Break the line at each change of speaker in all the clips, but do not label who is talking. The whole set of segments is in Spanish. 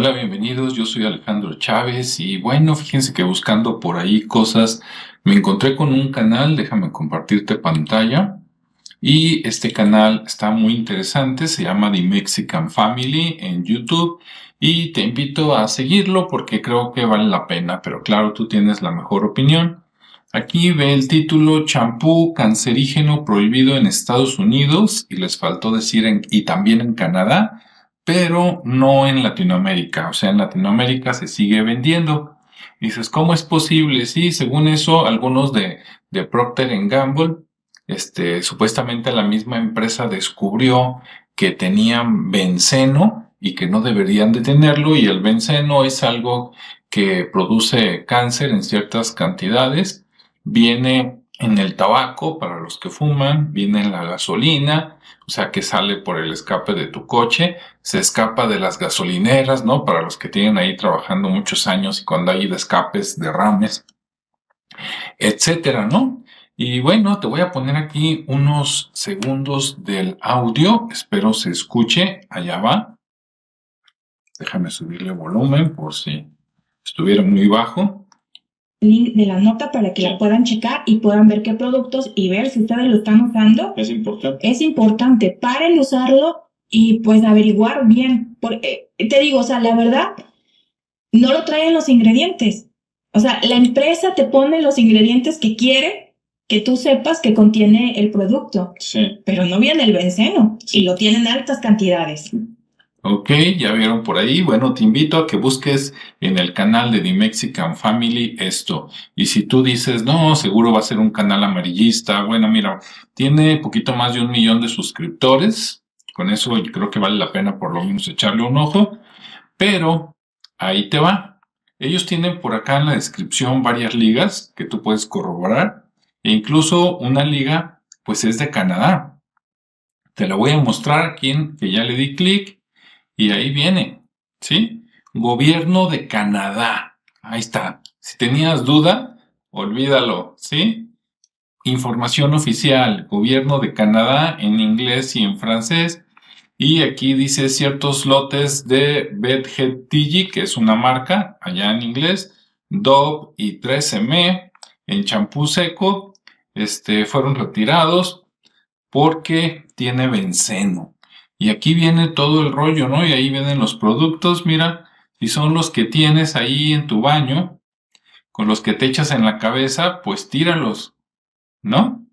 Hola, bienvenidos. Yo soy Alejandro Chávez y bueno, fíjense que buscando por ahí cosas, me encontré con un canal, déjame compartirte pantalla. Y este canal está muy interesante, se llama The Mexican Family en YouTube y te invito a seguirlo porque creo que vale la pena, pero claro, tú tienes la mejor opinión. Aquí ve el título champú cancerígeno prohibido en Estados Unidos y les faltó decir en, y también en Canadá pero no en Latinoamérica. O sea, en Latinoamérica se sigue vendiendo. dices, ¿cómo es posible? Sí, según eso, algunos de, de Procter Gamble, este, supuestamente la misma empresa descubrió que tenían benceno y que no deberían de tenerlo y el benceno es algo que produce cáncer en ciertas cantidades. Viene en el tabaco para los que fuman, viene en la gasolina, o sea que sale por el escape de tu coche, se escapa de las gasolineras, ¿no? Para los que tienen ahí trabajando muchos años y cuando hay escapes, derrames, etcétera, ¿no? Y bueno, te voy a poner aquí unos segundos del audio, espero se escuche, allá va. Déjame subirle volumen por si estuviera muy bajo
link de la nota para que la puedan checar y puedan ver qué productos y ver si ustedes lo están usando.
Es importante.
Es importante. Paren de usarlo y pues averiguar bien. Porque, te digo, o sea, la verdad, no lo traen los ingredientes. O sea, la empresa te pone los ingredientes que quiere que tú sepas que contiene el producto.
Sí.
Pero no viene el benceno y lo tienen en altas cantidades.
Ok, ya vieron por ahí. Bueno, te invito a que busques en el canal de The Mexican Family esto. Y si tú dices, no, seguro va a ser un canal amarillista. Bueno, mira, tiene poquito más de un millón de suscriptores. Con eso yo creo que vale la pena por lo menos echarle un ojo. Pero ahí te va. Ellos tienen por acá en la descripción varias ligas que tú puedes corroborar. E incluso una liga, pues es de Canadá. Te la voy a mostrar aquí que ya le di clic y ahí viene, ¿sí? Gobierno de Canadá. Ahí está. Si tenías duda, olvídalo, ¿sí? Información oficial, Gobierno de Canadá en inglés y en francés. Y aquí dice ciertos lotes de TG, que es una marca allá en inglés, Dove y 3M en champú seco, este, fueron retirados porque tiene benceno. Y aquí viene todo el rollo, ¿no? Y ahí vienen los productos, mira, si son los que tienes ahí en tu baño, con los que te echas en la cabeza, pues tíralos, ¿no?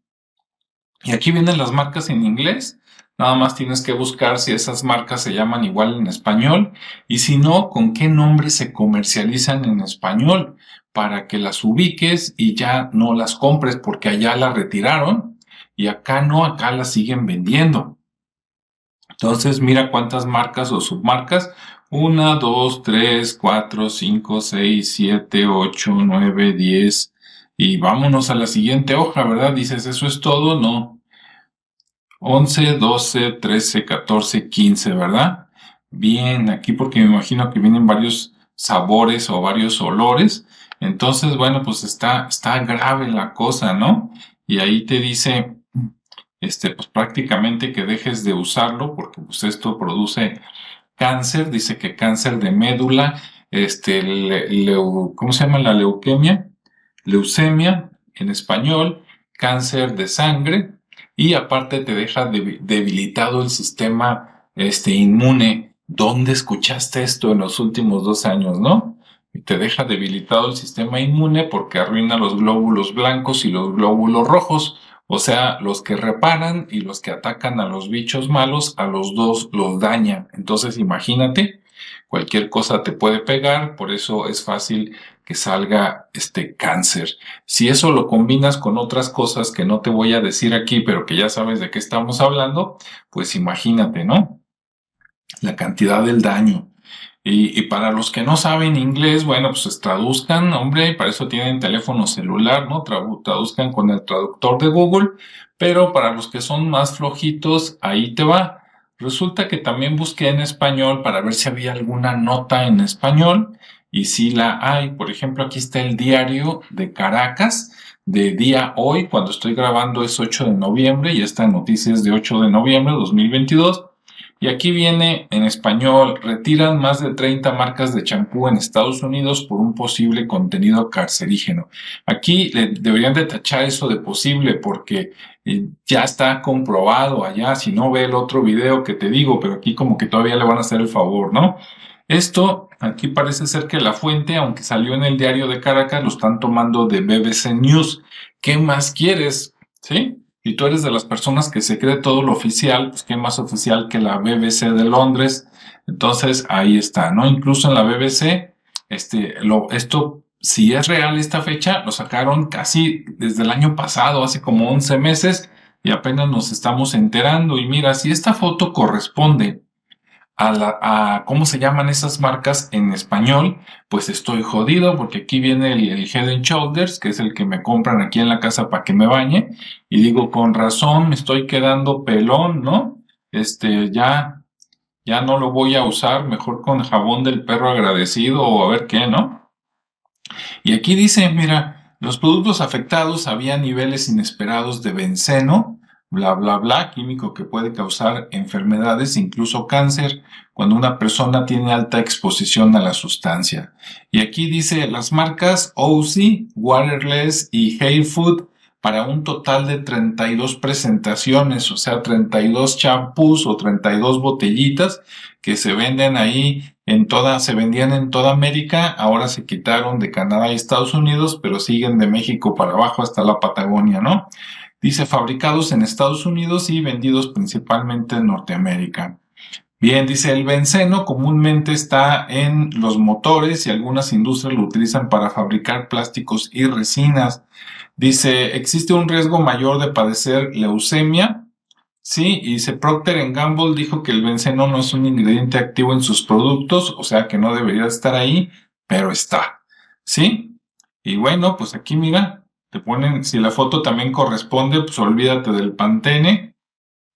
Y aquí vienen las marcas en inglés. Nada más tienes que buscar si esas marcas se llaman igual en español y si no, con qué nombre se comercializan en español para que las ubiques y ya no las compres porque allá las retiraron y acá no, acá las siguen vendiendo. Entonces, mira cuántas marcas o submarcas. 1, 2, 3, 4, 5, 6, 7, 8, 9, 10. Y vámonos a la siguiente hoja, ¿verdad? Dices, ¿eso es todo? No. 11, 12, 13, 14, 15, ¿verdad? Bien, aquí porque me imagino que vienen varios sabores o varios olores. Entonces, bueno, pues está, está grave la cosa, ¿no? Y ahí te dice este, pues prácticamente que dejes de usarlo porque pues esto produce cáncer, dice que cáncer de médula, este, ¿cómo se llama la leuquemia? Leucemia en español, cáncer de sangre y aparte te deja debilitado el sistema este, inmune. ¿Dónde escuchaste esto en los últimos dos años, no? Te deja debilitado el sistema inmune porque arruina los glóbulos blancos y los glóbulos rojos. O sea, los que reparan y los que atacan a los bichos malos, a los dos los daña. Entonces, imagínate, cualquier cosa te puede pegar, por eso es fácil que salga este cáncer. Si eso lo combinas con otras cosas que no te voy a decir aquí, pero que ya sabes de qué estamos hablando, pues imagínate, ¿no? La cantidad del daño. Y, para los que no saben inglés, bueno, pues traduzcan, hombre, para eso tienen teléfono celular, ¿no? Traduzcan con el traductor de Google, pero para los que son más flojitos, ahí te va. Resulta que también busqué en español para ver si había alguna nota en español y si la hay. Por ejemplo, aquí está el diario de Caracas de día hoy, cuando estoy grabando es 8 de noviembre y esta noticia es de 8 de noviembre de 2022 Y aquí viene en español, retiran más de 30 marcas de champú en Estados Unidos por un posible contenido carcerígeno. Aquí deberían de tachar eso de posible porque eh, ya está comprobado allá, si no ve el otro video que te digo, pero aquí como que todavía le van a hacer el favor, ¿no? Esto aquí parece ser que la fuente, aunque salió en el diario de Caracas, lo están tomando de BBC News. ¿Qué más quieres? ¿Sí? Y tú eres de las personas que se cree todo lo oficial, pues qué más oficial que la BBC de Londres. Entonces ahí está, ¿no? Incluso en la BBC, este, lo, esto, si es real esta fecha, lo sacaron casi desde el año pasado, hace como 11 meses, y apenas nos estamos enterando. Y mira, si esta foto corresponde a, la, a cómo se llaman esas marcas en español, pues estoy jodido porque aquí viene el, el, Head Shoulders, que es el que me compran aquí en la casa para que me bañe, y digo, con razón, me estoy quedando pelón, ¿no? Este, ya, ya no lo voy a usar, mejor con jabón del perro agradecido o a ver qué, ¿no? Y aquí dice, mira, los productos afectados había niveles inesperados de benceno, bla, bla, bla, químico que puede causar enfermedades, incluso cáncer, cuando una persona tiene alta exposición a la sustancia. Y aquí dice las marcas OC, Waterless y Hair Food para un total de 32 presentaciones, o sea, 32 champús o 32 botellitas que se venden ahí en toda, se vendían en toda América, ahora se quitaron de Canadá y Estados Unidos, pero siguen de México para abajo hasta la Patagonia, ¿no? Dice fabricados en Estados Unidos y vendidos principalmente en Norteamérica. Bien, dice el benceno comúnmente está en los motores y algunas industrias lo utilizan para fabricar plásticos y resinas. Dice, existe un riesgo mayor de padecer leucemia. Sí, y dice Procter Gamble dijo que el benceno no es un ingrediente activo en sus productos, o sea que no debería estar ahí, pero está. ¿Sí? Y bueno, pues aquí mira, si la foto también corresponde, pues olvídate del Pantene.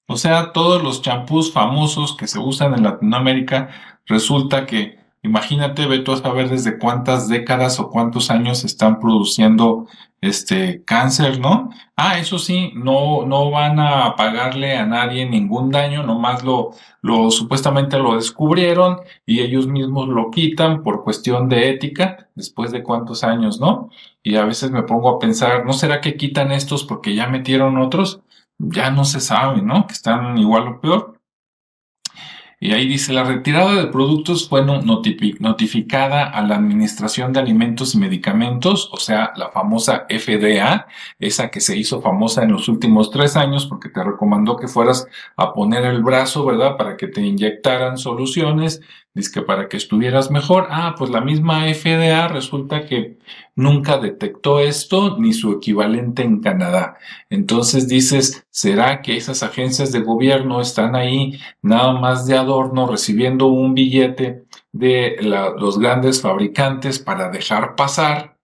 O sea, todos los champús famosos que se usan en Latinoamérica, resulta que, imagínate, ve tú a saber desde cuántas décadas o cuántos años están produciendo este cáncer, ¿no? Ah, eso sí, no, no van a pagarle a nadie ningún daño, nomás lo, lo supuestamente lo descubrieron y ellos mismos lo quitan por cuestión de ética, después de cuántos años, ¿no? Y a veces me pongo a pensar, ¿no será que quitan estos porque ya metieron otros? Ya no se sabe, ¿no? Que están igual o peor. Y ahí dice, la retirada de productos fue notificada a la Administración de Alimentos y Medicamentos, o sea, la famosa FDA, esa que se hizo famosa en los últimos tres años porque te recomendó que fueras a poner el brazo, ¿verdad? Para que te inyectaran soluciones, dice que para que estuvieras mejor. Ah, pues la misma FDA resulta que nunca detectó esto ni su equivalente en Canadá. Entonces dices, ¿será que esas agencias de gobierno están ahí nada más de adorno recibiendo un billete de los grandes fabricantes para dejar pasar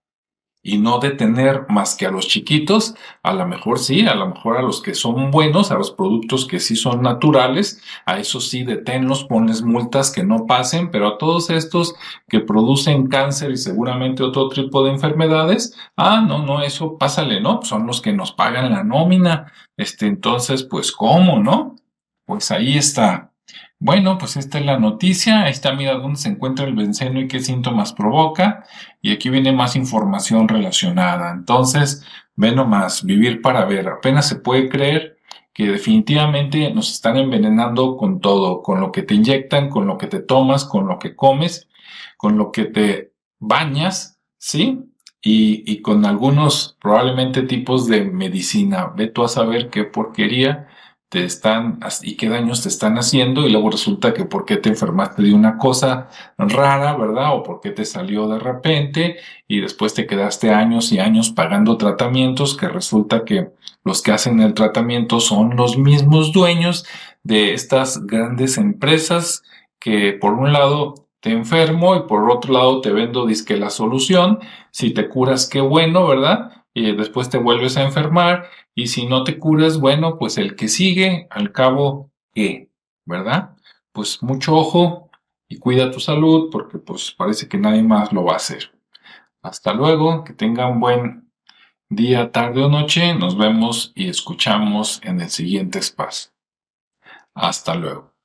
y no detener más que a los chiquitos, a lo mejor sí, a lo mejor a los que son buenos, a los productos que sí son naturales, a eso sí deténlos, pones multas que no pasen, pero a todos estos que producen cáncer y seguramente otro tipo de enfermedades, ah, no, no, eso pásale, ¿no? Son los que nos pagan la nómina, este, entonces, pues, ¿cómo, no? Pues ahí está. Bueno, pues esta es la noticia. Ahí está, mira dónde se encuentra el benceno y qué síntomas provoca. Y aquí viene más información relacionada. Entonces, ve nomás, vivir para ver. Apenas se puede creer que definitivamente nos están envenenando con todo, con lo que te inyectan, con lo que te tomas, con lo que comes, con lo que te bañas, ¿sí? Y, con algunos probablemente tipos de medicina. Ve tú a saber qué porquería te están y qué daños te están haciendo y luego resulta que por qué te enfermaste de una cosa rara, ¿verdad? O por qué te salió de repente y después te quedaste años y años pagando tratamientos que resulta que los que hacen el tratamiento son los mismos dueños de estas grandes empresas que por un lado te enfermo y por otro lado te vendo disque la solución, si te curas qué bueno, ¿verdad? Después te vuelves a enfermar y si no te curas, bueno, pues el que sigue, al cabo, ¿qué? ¿Verdad? Pues mucho ojo y cuida tu salud porque pues parece que nadie más lo va a hacer. Hasta luego, que tenga un buen día, tarde o noche. Nos vemos y escuchamos en el siguiente espacio. Hasta luego.